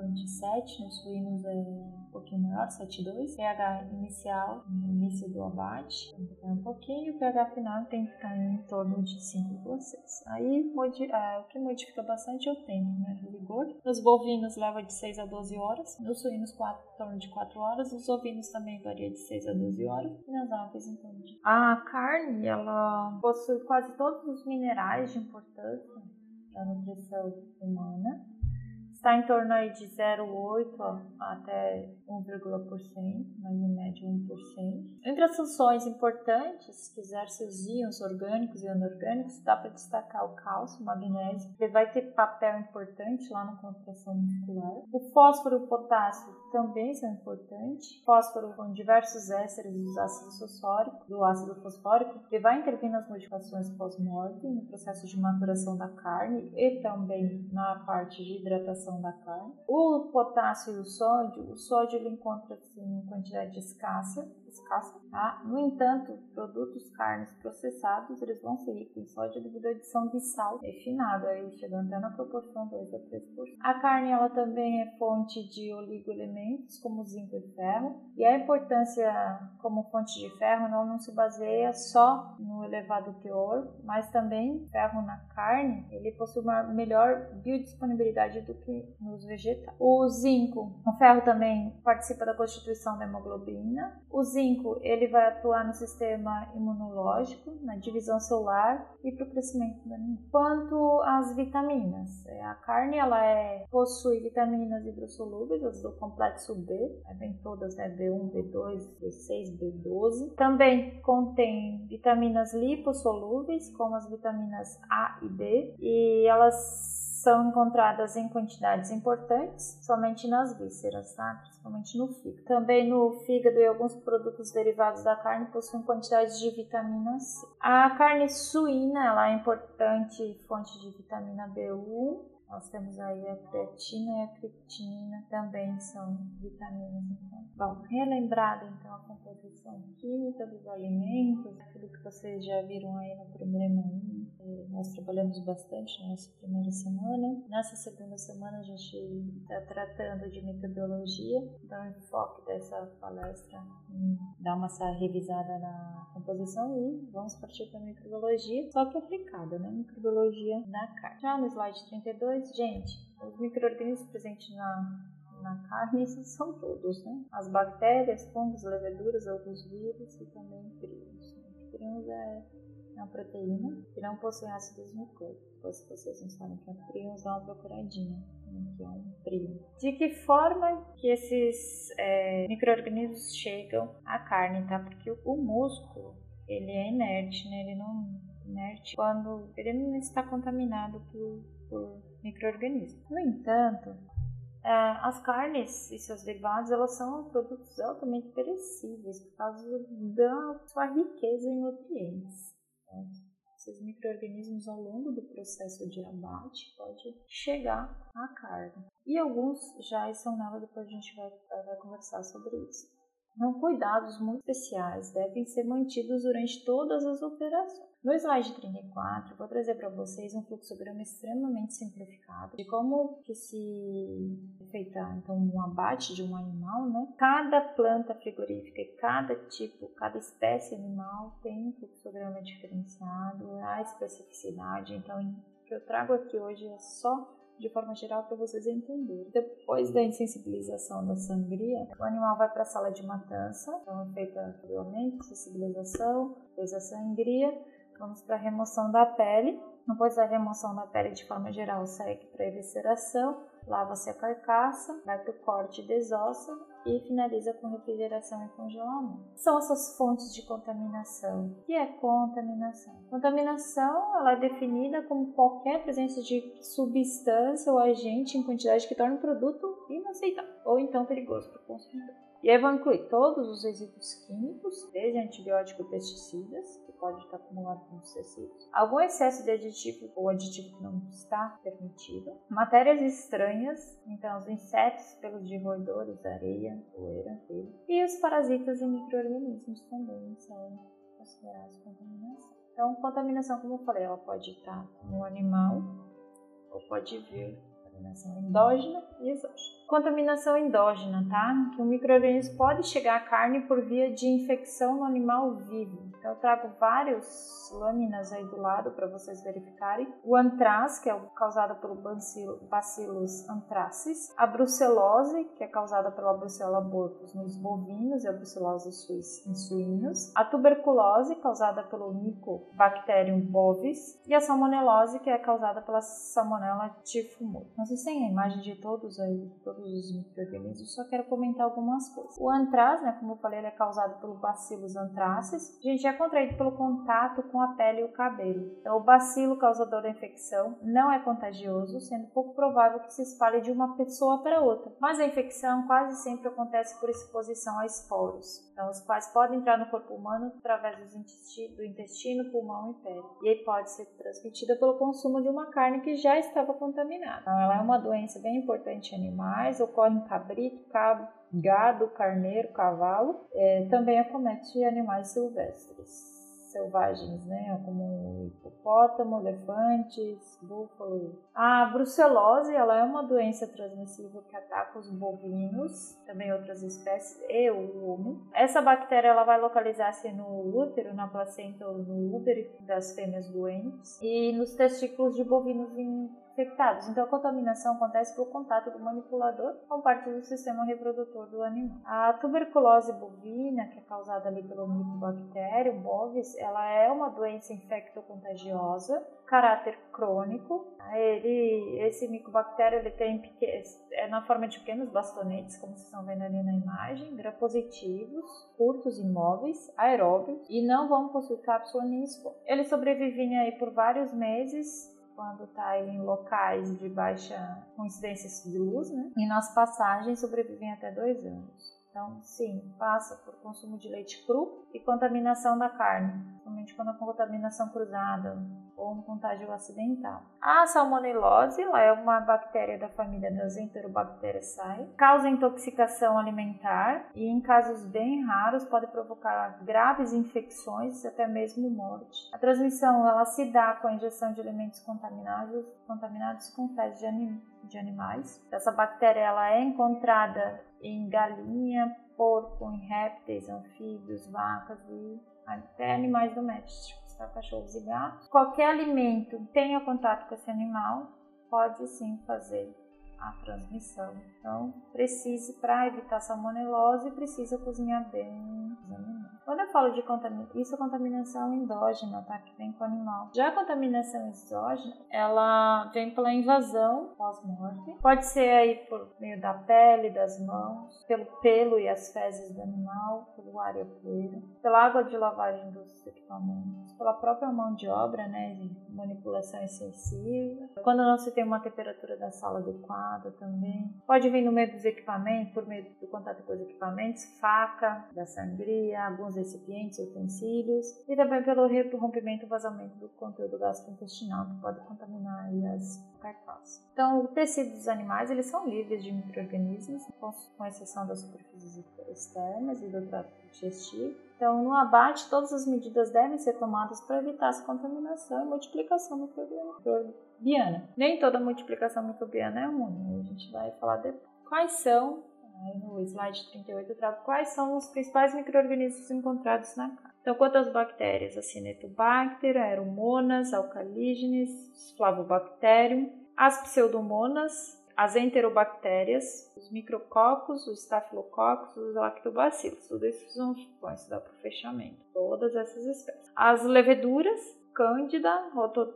de 7, nos suínos é um pouquinho maior, 7,2. pH inicial, no início do abate, tem um pouquinho, o pH final tem que estar em torno de 5,6. Aí é, o que modifica bastante é o tempo, né, do vigor. Nos bovinos leva de 6 a 12 horas, nos suínos 4, em torno de 4 horas, os ovinos também varia de 6 a 12 horas, e nas aves em torno de... A carne, ela possui quase todos os minerais de importância da nutrição humana está em torno aí de 0,8 até 1,%, mas em média 1%. Entre as funções importantes que exercem os íons orgânicos e anorgânicos, dá para destacar o cálcio, o magnésio, que vai ter papel importante lá na contração muscular. O fósforo e o potássio também são importantes. Fósforo com diversos ésteres dos ácidos fosfóricos, do ácido fosfórico, que vai intervir nas modificações pós-morte, no processo de maturação da carne e também na parte de hidratação da carne. O potássio e o sódio, o sódio ele encontra-se em quantidade escassa, tá? No entanto, produtos carnes processados, eles vão ser ricos em sódio devido à adição de sal refinado, aí chegando até na proporção 2 a 3%. A carne, ela também é fonte de oligoelementos, como zinco e ferro, e a importância como fonte de ferro não, não se baseia só no elevado teor, mas também ferro na carne, ele possui uma melhor biodisponibilidade do que nos vegetais. O zinco, o ferro também participa da constituição da hemoglobina. O zinco, ele vai atuar no sistema imunológico, na divisão celular e para o crescimento do animal. Quanto às vitaminas, é, a carne ela é, possui vitaminas hidrossolúveis, do complexo B, é, vem todas, né, B1, B2, B6, B12. Também contém vitaminas lipossolúveis, como as vitaminas A e D, e elas são encontradas em quantidades importantes somente nas vísceras, tá? principalmente no fígado. Também no fígado e alguns produtos derivados da carne possuem quantidades de vitamina C. A carne suína ela é importante fonte de vitamina B1 Nós temos aí a creatina e a creatinina também são vitaminas. Então. Bom, relembrada então a composição química dos alimentos, aquilo que vocês já viram aí no eh, nós trabalhamos bastante na nossa primeira semana. Nessa segunda semana a gente está tratando de microbiologia, então o enfoque dessa palestra em dar uma revisada na composição e vamos partir para a microbiologia, só que aplicada, né? Microbiologia na carne. Já no slide 32, gente, os micro-organismos presentes na, na carne são todos, né? As bactérias, fungos, leveduras, alguns vírus e também prions. Né? Prions é uma proteína que não possui ácidos nucleicos. Se vocês não sabem o que é prions, dá uma procuradinha que é um prion. De que forma que esses é, micro-organismos chegam à carne, tá? Porque o, músculo, ele é inerte, né? Ele não inerte quando ele não está contaminado por, por micro-organismos. No entanto, é, as carnes e seus derivados elas são produtos altamente perecíveis por causa da sua riqueza em nutrientes. Esses micro-organismos ao longo do processo de abate pode chegar à carne. E alguns já estão nela, depois a gente vai, vai conversar sobre isso. Então, cuidados muito especiais devem ser mantidos durante todas as operações. No slide 34, vou trazer para vocês um fluxograma extremamente simplificado de como que se feita então um abate de um animal, né? Cada planta frigorífica e cada tipo, cada espécie animal tem um fluxograma diferenciado, a especificidade. Então, o que eu trago aqui hoje é só de forma geral para vocês entenderem. Depois da insensibilização da sangria, o animal vai para a sala de matança, então é feita anteriormente, sensibilização, depois a sangria, vamos para a remoção da pele. Depois da remoção da pele, de forma geral, segue para a evisceração, lava-se a carcaça, vai para o corte e desossa e finaliza com refrigeração e congelamento. São essas fontes de contaminação. O que é contaminação? Contaminação ela é definida como qualquer presença de substância ou agente em quantidade que torne o produto inaceitável ou então perigoso para o consumidor. E aí vão incluir todos os resíduos químicos, desde antibióticos e pesticidas, que pode estar acumulado nos tecidos, algum excesso de aditivo ou aditivo que não está permitido, matérias estranhas, então os insetos, pelos roedores, areia, poeira, e os parasitas e micro-organismos também são considerados contaminação. Então, contaminação, como eu falei, ela pode estar no animal ou pode vir contaminação endógena e exógena. Contaminação endógena, tá? Que o microorganismo pode chegar à carne por via de infecção no animal vivo. Então eu trago várias lâminas aí do lado para vocês verificarem. O antraz, que é causado pelo bacillus anthracis, a brucelose, que é causada pela brucella abortus nos bovinos e a brucelose suis em suínos, a tuberculose, causada pelo Mycobacterium bovis, e a salmonelose, que é causada pela Salmonella typhimurium. Vocês têm a imagem de todos aí, os micro-organismos, só quero comentar algumas coisas. O antraz, né, como eu falei, ele é causado pelo bacillus anthracis. A gente é contraído pelo contato com a pele e o cabelo. Então, o bacilo causador da infecção não é contagioso, sendo pouco provável que se espalhe de uma pessoa para outra. Mas a infecção quase sempre acontece por exposição a esporos, então, os quais podem entrar no corpo humano através do intestino, pulmão e pele. E aí pode ser transmitida pelo consumo de uma carne que já estava contaminada. Então, ela é uma doença bem importante em animais, ocorre em cabrito, cabo, gado, carneiro, cavalo, é, também acomete animais silvestres selvagens, né, como hipopótamo, elefantes, búfalo. A brucelose, ela é uma doença transmissível que ataca os bovinos, também outras espécies e o homem. Essa bactéria ela vai localizar-se no útero, na placenta ou no útero das fêmeas doentes e nos testículos de bovinos em infectados. Então, a contaminação acontece pelo contato do manipulador com parte do sistema reprodutor do animal. A tuberculose bovina, que é causada ali pelo micobactério bovis, ela é uma doença infectocontagiosa, caráter crônico. Ele, esse micobactério ele tem é na forma de pequenos bastonetes, como vocês estão vendo ali na imagem, gram-positivos, curtos, imóveis, aeróbios e não vão possuir cápsula nem esporo. Eles aí por vários meses quando está em locais de baixa coincidência de luz, né? E nas passagens sobrevivem até dois anos. Então, sim, passa por consumo de leite cru e contaminação da carne, principalmente quando a contaminação cruzada ou um contágio acidental. A salmonelose é uma bactéria da família das Enterobacteriaceae, causa intoxicação alimentar e, em casos bem raros, pode provocar graves infecções e até mesmo morte. A transmissão ela se dá com a injeção de alimentos contaminados, contaminados com fezes de, anim, de animais. Essa bactéria ela é encontrada em galinha, porco, em répteis, anfíbios, vacas e até animais domésticos, tá? cachorros e gatos. Qualquer alimento que tenha contato com esse animal pode sim fazer a transmissão. Então, precise, para evitar salmonelose, precisa cozinhar bem os. Quando eu falo de contaminação, isso é contaminação endógena, tá? Que vem com o animal. Já a contaminação exógena, ela vem pela invasão pós-morte. Pode ser aí por meio da pele, das mãos, pelo pelo e as fezes do animal, pelo ar e a poeira, pela água de lavagem dos equipamentos, pela própria mão de obra, né? De manipulação excessiva. Quando não se tem uma temperatura da sala adequada também. Pode vir no meio dos equipamentos, por meio do contato com os equipamentos, faca, da sangria, alguns recipientes, utensílios, e também pelo rompimento e vazamento do conteúdo gastrointestinal, que pode contaminar as carcaças. Então, o tecido dos animais, eles são livres de micro-organismos, com exceção das superfícies externas e do trato digestivo. Então, no abate, todas as medidas devem ser tomadas para evitar essa contaminação e multiplicação microbiana. Nem toda multiplicação microbiana é ruim, a gente vai falar depois. Quais são no slide 38 eu trago quais são os principais micro-organismos encontrados na carne. Então, quanto às bactérias, a Cinetobacter, Aeromonas, Alcalígenes, Flavobacterium, as pseudomonas, as enterobactérias, os micrococos, os estafilococcus, os lactobacilos. Tudo isso são fontes dá para o fechamento. Todas essas espécies. As leveduras, Cândida,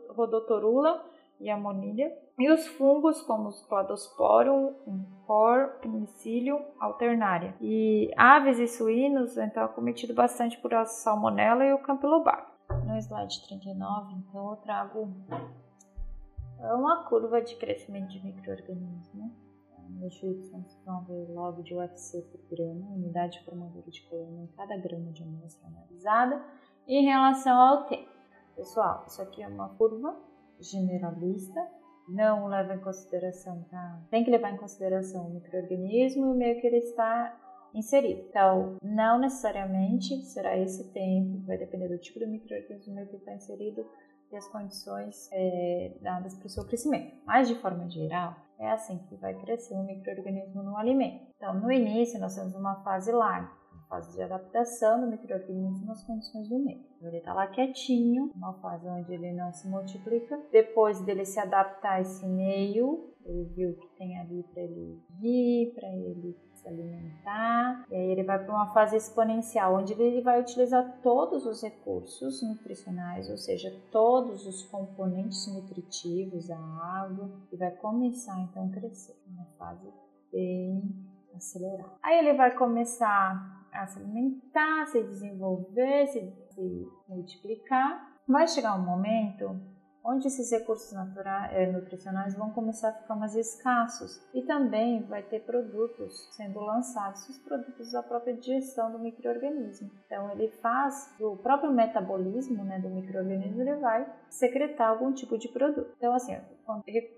Rhodotorula e Amonilha. E os fungos, como os Cladosporum, Cor, Penicillium alternaria. E aves e suínos, então, acometido bastante por a salmonella e o campylobacter. No slide 39, então, eu trago é uma curva de crescimento de microorganismo. No Y vocês vão ver log de UFC por grama, unidade formadora de colônia em cada grama de amostra analisada, em relação ao tempo. Pessoal, isso aqui é uma curva generalista, não leva em consideração, tá? Tem que levar em consideração o microorganismo e o meio que ele está inserido. Então, não necessariamente será esse tempo, vai depender do tipo de microorganismo que está inserido e as condições é, dadas para o seu crescimento. Mas, de forma geral, é assim que vai crescer um microorganismo no alimento. Então, no início, nós temos uma fase larga, fase de adaptação do microorganismo nas condições do meio. Então, ele está lá quietinho, uma fase onde ele não se multiplica. Depois dele se adaptar a esse meio, ele viu que tem ali para ele vir, para ele se alimentar. E aí ele vai para uma fase exponencial, onde ele vai utilizar todos os recursos nutricionais, ou seja, todos os componentes nutritivos, a água, e vai começar então a crescer. Uma fase bem acelerada. Aí ele vai começar a se alimentar, se desenvolver, se, se multiplicar. Vai chegar um momento onde esses recursos naturais, é, nutricionais vão começar a ficar mais escassos e também vai ter produtos sendo lançados, os produtos da própria digestão do microorganismo. Então ele faz o próprio metabolismo né, do microorganismo, ele vai secretar algum tipo de produto. Então assim,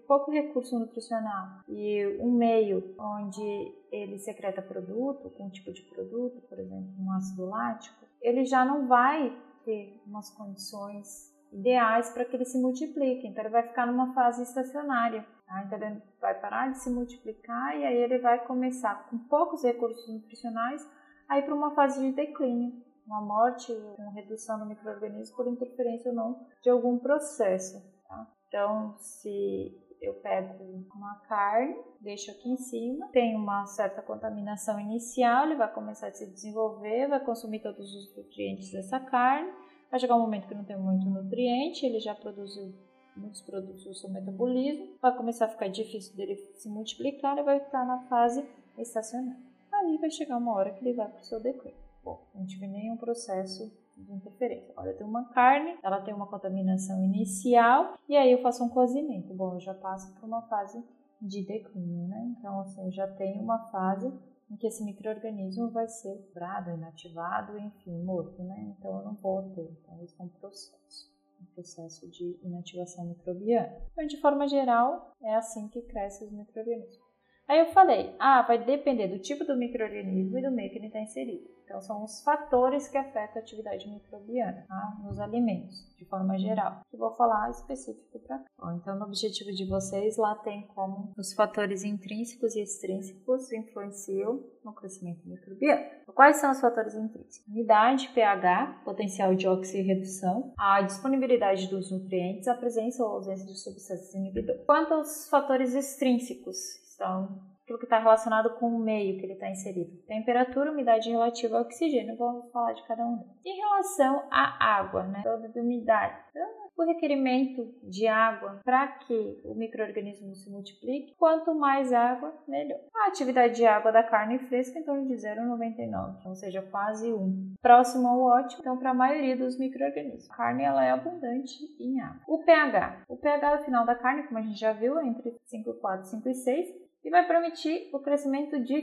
pouco recurso nutricional e um meio onde ele secreta produto, com um tipo de produto, por exemplo, um ácido lático, ele já não vai ter umas condições ideais para que ele se multiplique. Então, ele vai ficar numa fase estacionária. Tá? Então, ele vai parar de se multiplicar e aí ele vai começar com poucos recursos nutricionais a ir para uma fase de declínio, uma morte, uma redução do microorganismo por interferência ou não de algum processo. Tá? Então, se eu pego uma carne, deixo aqui em cima, tem uma certa contaminação inicial, ele vai começar a se desenvolver, vai consumir todos os nutrientes dessa carne, Vai chegar um momento que não tem muito nutriente, ele já produziu muitos produtos do seu metabolismo, vai começar a ficar difícil dele se multiplicar e vai estar na fase estacionária. Aí vai chegar uma hora que ele vai para o seu declínio. Bom, não tive nenhum processo de interferência. Olha, eu tenho uma carne, ela tem uma contaminação inicial e aí eu faço um cozimento. Bom, eu já passo por uma fase de declínio, né? Então, assim, eu já tenho uma fase em que esse microorganismo vai ser quebrado, inativado, enfim, morto, né? Então eu não vou ter. Então isso é um processo, um processo de inativação microbiana. Então, de forma geral, é assim que crescem os microorganismos. Aí eu falei, ah, vai depender do tipo do microorganismo e do meio que ele está inserido. Então, são os fatores que afetam a atividade microbiana tá? nos alimentos, de forma geral. Eu vou falar específico para cá. Então, no objetivo de vocês, lá tem como os fatores intrínsecos e extrínsecos influenciam no crescimento microbiano. Então, quais são os fatores intrínsecos? Umidade, pH, potencial de oxirredução, a disponibilidade dos nutrientes, a presença ou ausência de substâncias inibidoras. Quanto aos fatores extrínsecos, são aquilo que está relacionado com o meio que ele está inserido. Temperatura, umidade relativa ao oxigênio, vamos falar de cada um. Em relação à água, né? Toda de umidade. Então, o requerimento de água para que o microorganismo se multiplique, quanto mais água, melhor. A atividade de água da carne fresca em torno de 0,99, ou seja, quase 1. Próximo ao ótimo, então, para a maioria dos microorganismos. A carne ela é abundante em água. O pH. O pH final da carne, como a gente já viu, é entre 5,4 e 5,6 e vai permitir o crescimento de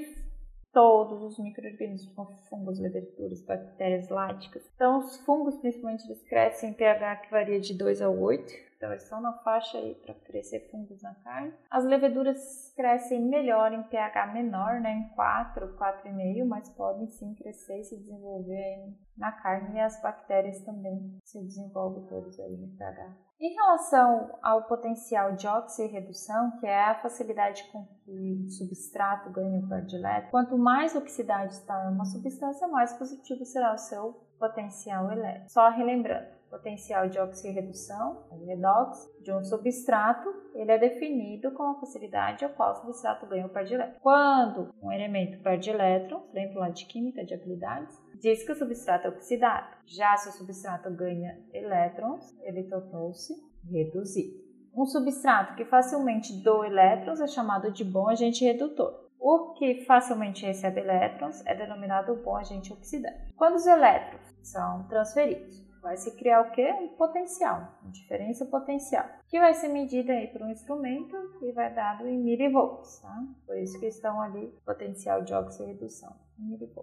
todos os micro-organismos, como fungos, leveduras, bactérias láticas. Então, os fungos, principalmente, eles crescem em pH que varia de 2 a 8. Então, eles estão na faixa aí para crescer fungos na carne. As leveduras crescem melhor em pH menor, né, em 4, 4,5, mas podem sim crescer e se desenvolver na carne. E as bactérias também se desenvolvem todas aí no pH em relação ao potencial de oxirredução, que é a facilidade com que o substrato ganha o predileto, quanto mais oxidade está em uma substância, mais positivo será o seu potencial elétrico. Só relembrando, potencial de oxirredução, redox, de um substrato, ele é definido com a facilidade a qual o substrato ganha o par de elétrons. Quando um elemento perde elétrons, lembra lá de química, de habilidades, diz que o substrato é oxidado. Já se o substrato ganha elétrons, ele tornou-se reduzido. Um substrato que facilmente doa elétrons é chamado de bom agente redutor. O que facilmente recebe elétrons é denominado bom agente oxidante. Quando os elétrons são transferidos, vai se criar o que? Um potencial, uma diferença potencial, que vai ser medida aí por um instrumento e vai dado em milivolts, tá? Por isso que estão ali potencial de oxirredução.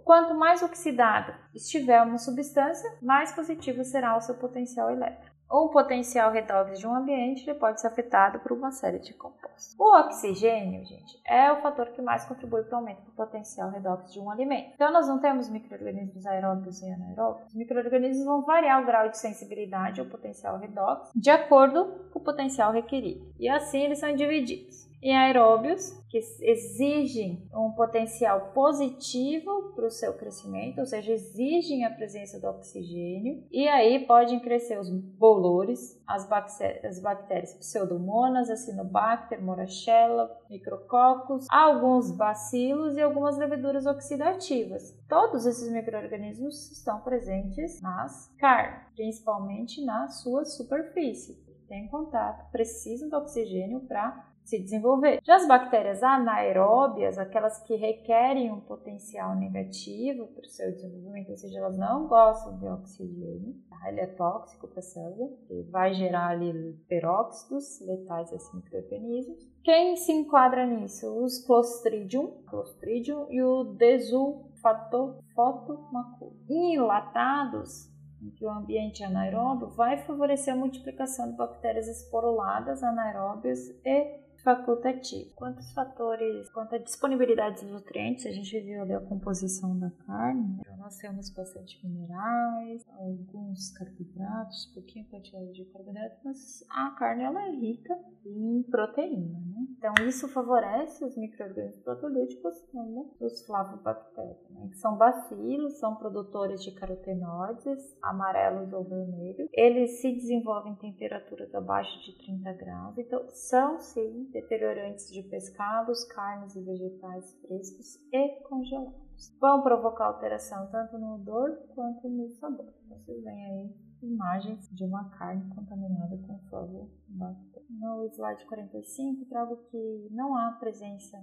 Quanto mais oxidada estiver uma substância, mais positivo será o seu potencial elétrico um potencial redox de um ambiente pode ser afetado por uma série de compostos. O oxigênio, gente, é o fator que mais contribui para o aumento do potencial redox de um alimento. Então, nós não temos micro-organismos aeróbicos e anaeróbicos. Os micro-organismos vão variar o grau de sensibilidade ao potencial redox de acordo com o potencial requerido. E assim eles são divididos em aeróbios, que exigem um potencial positivo para o seu crescimento, ou seja, exigem a presença do oxigênio, e aí podem crescer os bolores, as, bactérias, as bactérias pseudomonas, acinobacter, morachella, micrococcus, alguns bacilos e algumas leveduras oxidativas. Todos esses micro-organismos estão presentes nas carnes, principalmente na sua superfície. Tem contato, precisam do oxigênio para se desenvolver. Já as bactérias anaeróbias, aquelas que requerem um potencial negativo para o seu desenvolvimento, ou seja, elas não gostam de oxigênio, tá? ele é tóxico para a célula, ele vai gerar ali peróxidos letais a esses microorganismos. Quem se enquadra nisso? Os Clostridium, Clostridium e o Desulfatofotomaculo. Enlatados, em que o ambiente anaeróbio vai favorecer a multiplicação de bactérias esporuladas anaeróbias e facultativo. Quantos fatores, quanto à disponibilidade dos nutrientes, a gente viu ali a composição da carne. Então, nós temos bastante minerais, alguns carboidratos, pouquinho quantidade de carboidrato, mas a carne ela é rica em proteína, né? Então, isso favorece os micro-organismos protolíticos como os flavobactérios, né? que são bacilos, são produtores de carotenoides, amarelos ou vermelhos. Eles se desenvolvem em temperaturas abaixo de 30 graus, então são sim deteriorantes de pescados, carnes e vegetais frescos e congelados. Vão provocar alteração tanto no odor quanto no sabor. Vocês veem aí imagens de uma carne contaminada com flavobacter. No slide 45, trago que não há presença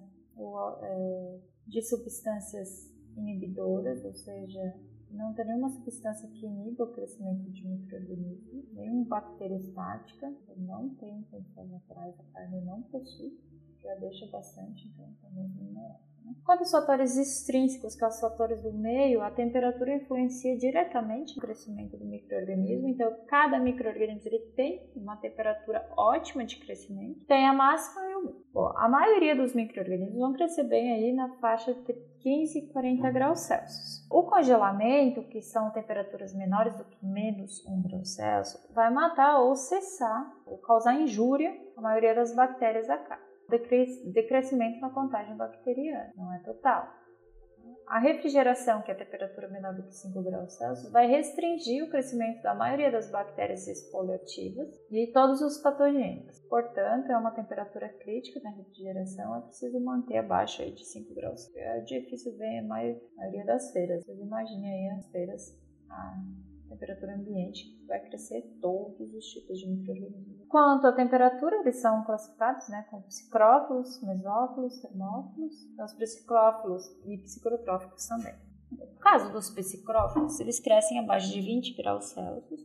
é, de substâncias inibidoras, ou seja, não tem nenhuma substância que iniba o crescimento de microorganismos, nenhuma bactéria estática, não tem condições naturais, a carne não possui, já deixa bastante, então também mineral. Quanto aos fatores extrínsecos, que são os fatores do meio, a temperatura influencia diretamente no crescimento do microorganismo. Então, cada microorganismo ele tem uma temperatura ótima de crescimento, tem a máxima e o mínimo. Bom, a maioria dos microorganismos vão crescer bem aí na faixa de 15 e 40 graus Celsius. O congelamento, que são temperaturas menores do que menos 1 grau Celsius, vai matar ou cessar ou causar injúria à maioria das bactérias da carne decrescimento na contagem bacteriana, não é total. A refrigeração, que é a temperatura menor do que 5 graus Celsius, vai restringir o crescimento da maioria das bactérias exfoliativas e todos os patogênicos. Portanto, é uma temperatura crítica na refrigeração, é preciso manter abaixo de 5 graus. É difícil ver a maioria das feiras. Vocês imaginem aí as feiras a temperatura ambiente vai crescer todos os tipos de micro-organismos. Quanto à temperatura, eles são classificados né, como psicrófilos, mesófilos, termófilos, então, os psicrófilos e psicotróficos também. No caso dos psicrófilos, eles crescem abaixo de 20 graus Celsius,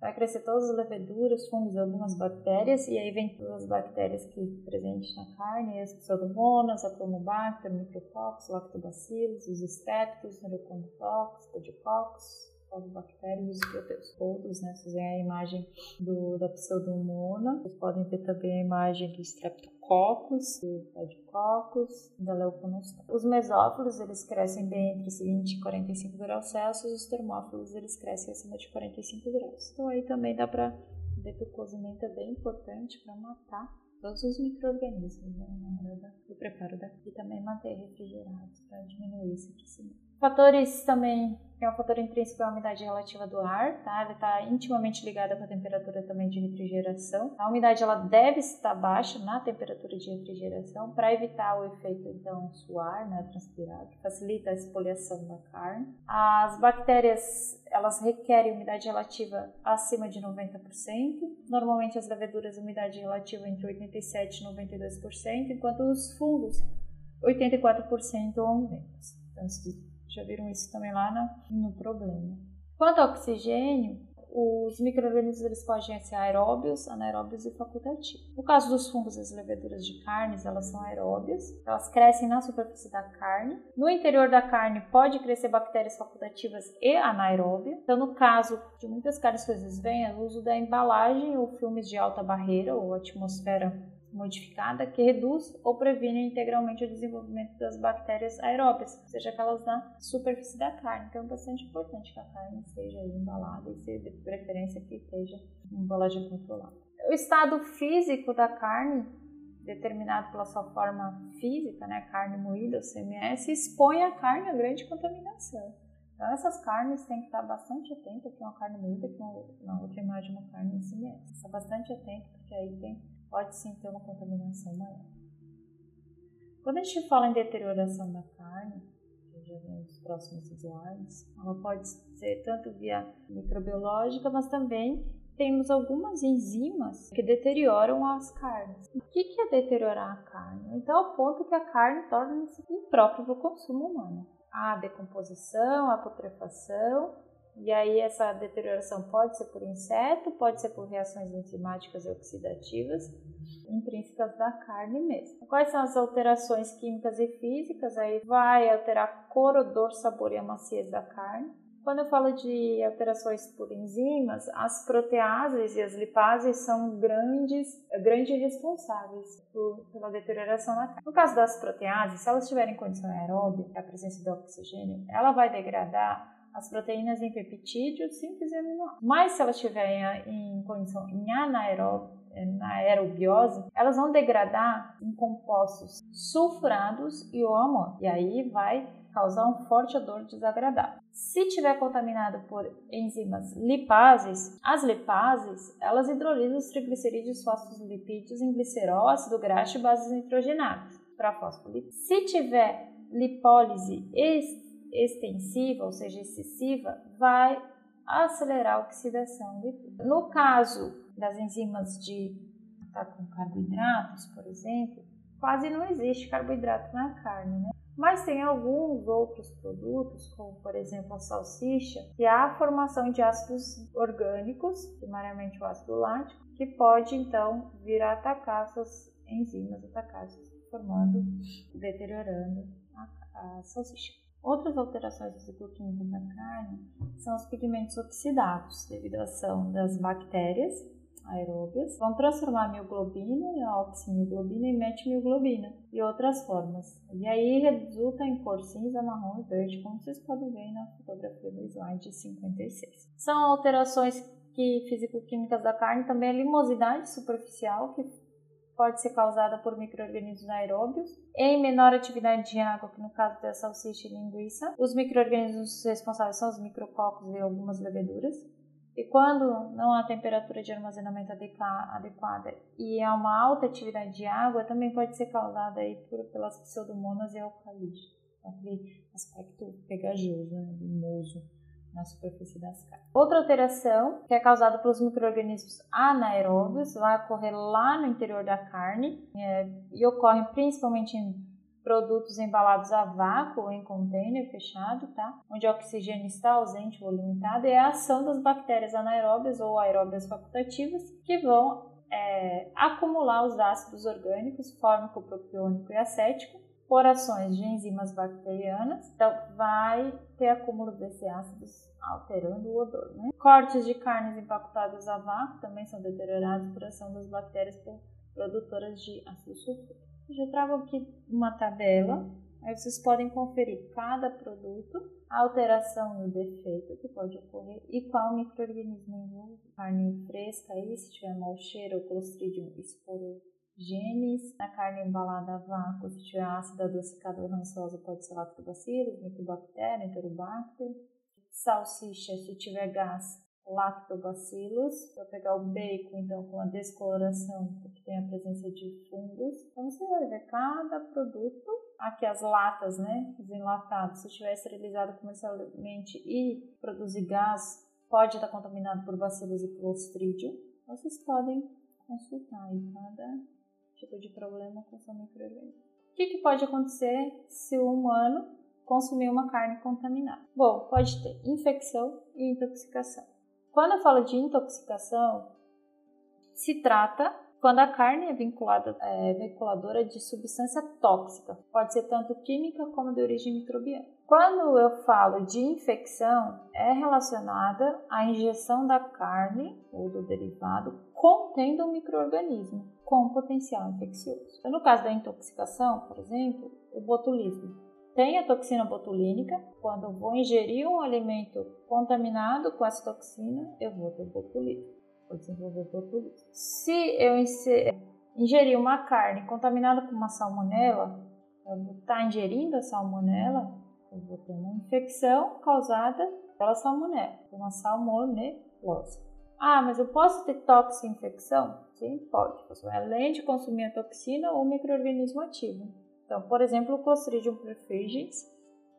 vai crescer todas as leveduras, fungos e algumas bactérias, e aí vem todas as bactérias que presentes na carne, as pseudomonas, a Chromobacter, micrococcus, lactobacillus, os estrépticos, neurocontococcus, podicoccus, bactérias e proteus. Né? Vocês veem a imagem do, da pseudomona. Vocês podem ver também a imagem do streptococcus, do pediococcus, da leuconostomo. Os mesófilos, eles crescem bem entre 20 e 45 graus Celsius. Os termófilos, eles crescem acima de 45 graus. Então aí também dá para ver que o cozimento é bem importante para matar todos os micro-organismos né, na hora do preparo da e também manter refrigerados para diminuir esse crescimento. Fatores também, é um fator intrínseco a umidade relativa do ar, tá? Ele está intimamente ligado com a temperatura também de refrigeração. A umidade ela deve estar baixa na temperatura de refrigeração para evitar o efeito então suar, né, transpirado, que facilita a exfoliação da carne. As bactérias elas requerem umidade relativa acima de 90%. Normalmente as leveduras umidade relativa entre 87 e 92%, enquanto os fungos 84% ou menos. Então, já viram isso também lá no, no problema. Quanto ao oxigênio, os micro-organismos eles podem ser aeróbios, anaeróbios e facultativos. No caso dos fungos e as leveduras de carnes, elas são aeróbias, elas crescem na superfície da carne. No interior da carne pode crescer bactérias facultativas e anaeróbias. Então, no caso de muitas carnes que vocês veem, é o uso da embalagem ou filmes de alta barreira ou atmosfera modificada que reduz ou previne integralmente o desenvolvimento das bactérias aeróbias, seja aquelas na superfície da carne. Então é bastante importante que a carne seja embalada e seja de preferência que esteja em embalagem controlada. O estado físico da carne, determinado pela sua forma física, né, carne moída, o CMS, expõe a carne a grande contaminação. Então essas carnes tem que estar bastante atento, aqui uma carne moída, aqui uma, outra imagem uma carne em CMS. Está bastante atento porque aí tem pode sim ter uma contaminação maior. Quando a gente fala em deterioração da carne, que já vem nos próximos slides, ela pode ser tanto via microbiológica, mas também temos algumas enzimas que deterioram as carnes. O que é deteriorar a carne? Então, ao ponto que a carne torna-se imprópria para o consumo humano. A decomposição, a putrefação e aí essa deterioração pode ser por inseto, pode ser por reações enzimáticas e oxidativas intrínsecas da carne mesmo. Quais são as alterações químicas e físicas? Aí vai alterar cor, odor, sabor e a maciez da carne. Quando eu falo de alterações por enzimas, as proteases e as lipases são grandes, grandes responsáveis por, pela deterioração da carne. No caso das proteases, se elas tiverem condição aeróbica, a presença de oxigênio, ela vai degradar as proteínas em peptídeo simples e aminoácidos. Mas se elas estiverem em condição em anaerobiose, elas vão degradar em compostos sulfurados e o amônio. E aí vai causar um forte odor desagradável. Se tiver contaminado por enzimas lipases, as lipases, elas hidrolisam os triglicerídeos fosfolipídios em glicerol, ácido graxo e bases nitrogenadas para fosfolipídios. Se tiver lipólise extensiva, ou seja, excessiva, vai acelerar a oxidação lipídica. No caso das enzimas de ataque com carboidratos, por exemplo, quase não existe carboidrato na carne, né? Mas tem alguns outros produtos, como por exemplo a salsicha, que há a formação de ácidos orgânicos, primariamente o ácido lático, que pode então vir a atacar essas enzimas, atacar formando, deteriorando a salsicha. Outras alterações fisicoquímicas da carne são os pigmentos oxidados, devido à ação das bactérias aeróbias, vão transformar a mioglobina e a oximioglobina em metimioglobina e outras formas. E aí resulta em cor cinza, marrom e verde, como vocês podem ver na fotografia do slide 56. São alterações que físico-químicas da carne, também a limosidade superficial, que pode ser causada por micro-organismos aeróbios, em menor atividade de água, que no caso da salsicha e linguiça. Os micro-organismos responsáveis são os micrococos e algumas leveduras. E quando não há temperatura de armazenamento adequada e há uma alta atividade de água, também pode ser causada aí por, pelas pseudomonas e alcalídeos. Aquele aspecto pegajoso, né, limoso na superfície das carnes. Outra alteração, que é causada pelos micro-organismos anaeróbios, vai ocorrer lá no interior da carne é, e ocorre principalmente em produtos embalados a vácuo ou em container fechado, tá? Onde o oxigênio está ausente ou limitado, é a ação das bactérias anaeróbias ou aeróbias facultativas que vão é, acumular os ácidos orgânicos fórmico, propiônico e acético por ações de enzimas bacterianas. Então, vai ter acúmulo desses ácidos alterando o odor. Né? Cortes de carnes empacotadas a vácuo também são deteriorados por ação das bactérias produtoras de ácido sulfúrico. Já trago aqui uma tabela, aí vocês podem conferir cada produto, a alteração e o defeito que pode ocorrer e qual microorganismo envolve. Carne fresca aí, se tiver mau cheiro, Clostridium esporogenes. Na carne embalada a vácuo, se tiver ácida, adocicada ou rançosa, pode ser lactobacillus, micobactéria, enterobacter. Salsicha, se tiver gás, lactobacillus. Vou pegar o bacon, então, com a descoloração, porque tem a presença de fungos. Então, você vai ver cada produto. Aqui as latas, né? Os enlatados. Se estiver esterilizado comercialmente e produzir gás, pode estar contaminado por bacilos e clostridium. Vocês podem consultar aí cada tipo de problema com seu microorganismo. O que, que pode acontecer se o humano consumir uma carne contaminada? Bom, pode ter infecção e intoxicação. Quando eu falo de intoxicação, se trata quando a carne é vinculada, é, vinculadora de substância tóxica, pode ser tanto química como de origem microbiana. Quando eu falo de infecção, é relacionada à injeção da carne ou do derivado contendo um microorganismo com potencial infeccioso. Então, no caso da intoxicação, por exemplo, o botulismo tem a toxina botulínica. Quando eu vou ingerir um alimento contaminado com essa toxina, eu vou ter botulismo, vou desenvolver botulismo. Se eu ingerir uma carne contaminada com uma salmonela, eu vou estar ingerindo a salmonela, eu vou ter uma infecção causada pela salmonela, uma salmonelose. Ah, mas eu posso ter toxinfecção? Sim, pode. Além de consumir a toxina ou microorganismo ativo. Então, por exemplo, o Clostridium perfringens,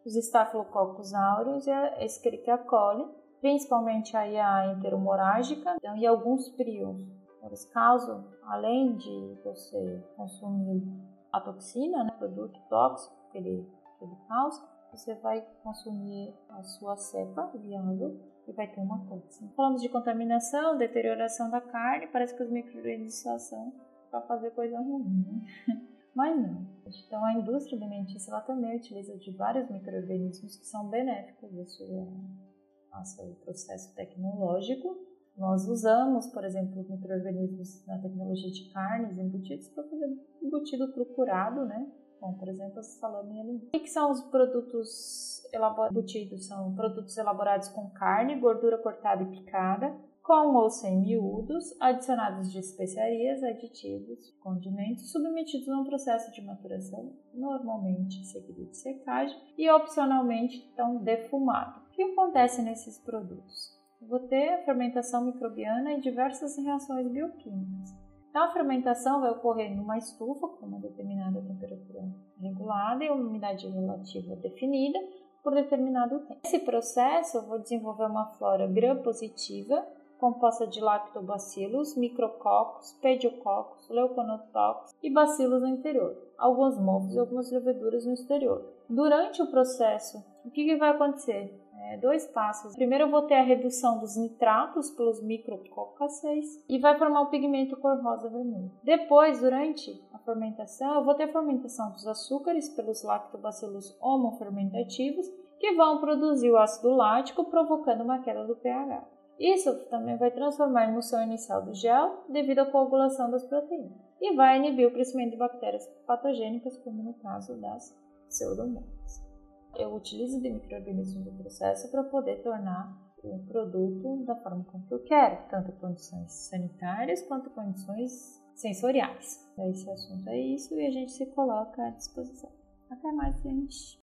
os Staphylococcus aureus e a Escherichia coli, principalmente aí a enteromorágica então, e alguns prions. Eles causam, além de você consumir a toxina, né, produto tóxico que ele, que ele causa, você vai consumir a sua cepa viável e vai ter uma toxina. Falamos de contaminação, deterioração da carne, parece que os micro-organismos são para fazer coisa ruim, né? Mas não. Então a indústria alimentícia ela também utiliza de vários micro-organismos que são benéficos ao seu, seu processo tecnológico. Nós usamos, por exemplo, micro-organismos na tecnologia de carnes embutidos para fazer embutido procurado, né? Como, por exemplo, salame alimento. O que são os produtos embutidos? São produtos elaborados com carne, gordura cortada e picada, com ou sem miúdos, adicionados de especiarias, aditivos, condimentos, submetidos a um processo de maturação, normalmente seguido de secagem, e opcionalmente então defumado. O que acontece nesses produtos? vou ter fermentação microbiana e diversas reações bioquímicas. Então, a fermentação vai ocorrer numa estufa com uma determinada temperatura regulada e uma umidade relativa definida por determinado tempo. Nesse processo, eu vou desenvolver uma flora gram-positiva composta de lactobacilos, micrococos, pediococcus, leuconotoccus e bacilos no interior, alguns mofos e algumas leveduras no exterior. Durante o processo, o que vai acontecer? É, dois passos. Primeiro eu vou ter a redução dos nitratos pelos micrococcacéis e vai formar o pigmento cor rosa vermelho. Depois, durante a fermentação, eu vou ter a fermentação dos açúcares pelos lactobacilos homofermentativos que vão produzir o ácido lático, provocando uma queda do pH. Isso também vai transformar a emulsão inicial do gel devido à coagulação das proteínas e vai inibir o crescimento de bactérias patogênicas, como no caso das pseudomonas. Eu utilizo de microorganismos do processo para poder tornar o produto da forma como eu quero, tanto condições sanitárias quanto condições sensoriais. Esse assunto é isso e a gente se coloca à disposição. Até mais, gente!